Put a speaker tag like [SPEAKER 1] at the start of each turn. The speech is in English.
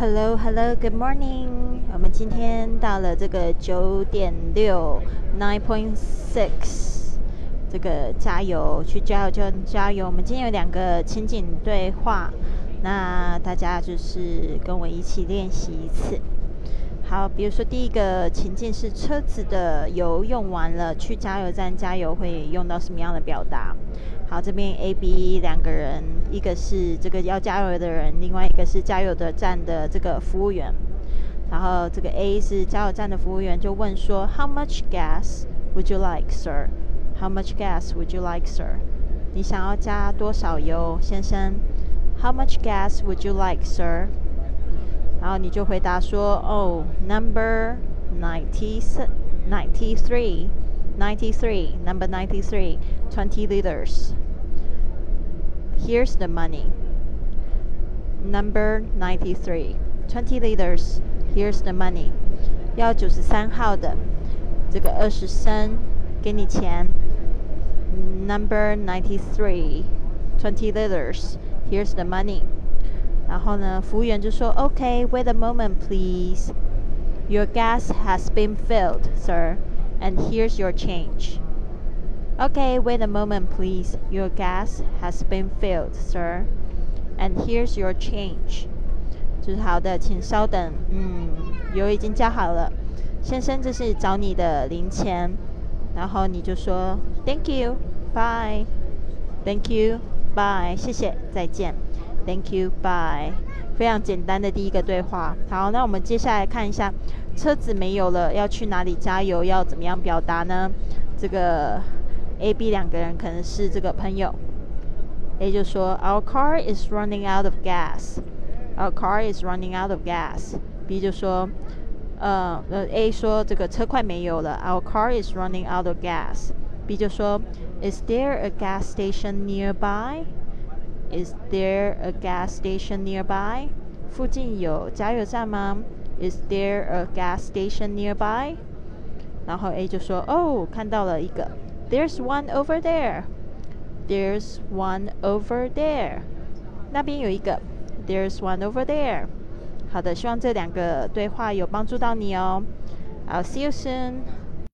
[SPEAKER 1] Hello, hello, good morning。我们今天到了这个九点六 nine point six，这个加油去加油就加油。我们今天有两个情景对话，那大家就是跟我一起练习一次。好，比如说第一个情境是车子的油用完了，去加油站加油会用到什么样的表达？好，这边 A、B 两个人，一个是这个要加油的人，另外一个是加油的站的这个服务员。然后这个 A 是加油站的服务员，就问说：“How much gas would you like, sir? How much gas would you like, sir? 你想要加多少油，先生？How much gas would you like, sir? 然后你就回答说：“哦，Number ninety ninety three, ninety three, number ninety three, twenty liters.” Here's the money. Number ninety-three, twenty liters. Here's the money. 要九十三号的，这个二十升，给你钱。Number ninety-three, twenty liters. Here's the money. 然后呢，服务员就说：“Okay, wait a moment, please. Your gas has been filled, sir, and here's your change.” Okay, wait a moment, please. Your gas has been filled, sir, and here's your change. 就是好的，请稍等。嗯，油已经加好了，先生，这是找你的零钱。然后你就说 Thank you, bye. Thank you, bye. 谢谢，再见。 Thank you, bye. 非常简单的第一个对话。好，那我们接下来看一下，车子没有了，要去哪里加油？要怎么样表达呢？这个 A、B 两个人可能是这个朋友。A 就说 Our car is running out of gas. Our car is running out of gas. B 就说，呃呃，A 说这个车快没油了。Our car is running out of gas. B 就说，Is there a gas station nearby? Is there a gas station nearby? 附近有加油站吗？Is there a gas station nearby? 然后 A 就说，哦，看到了一个，There's one over there. There's one over there. 那边有一个，There's one over there. 好的，希望这两个对话有帮助到你哦。I'll see you soon.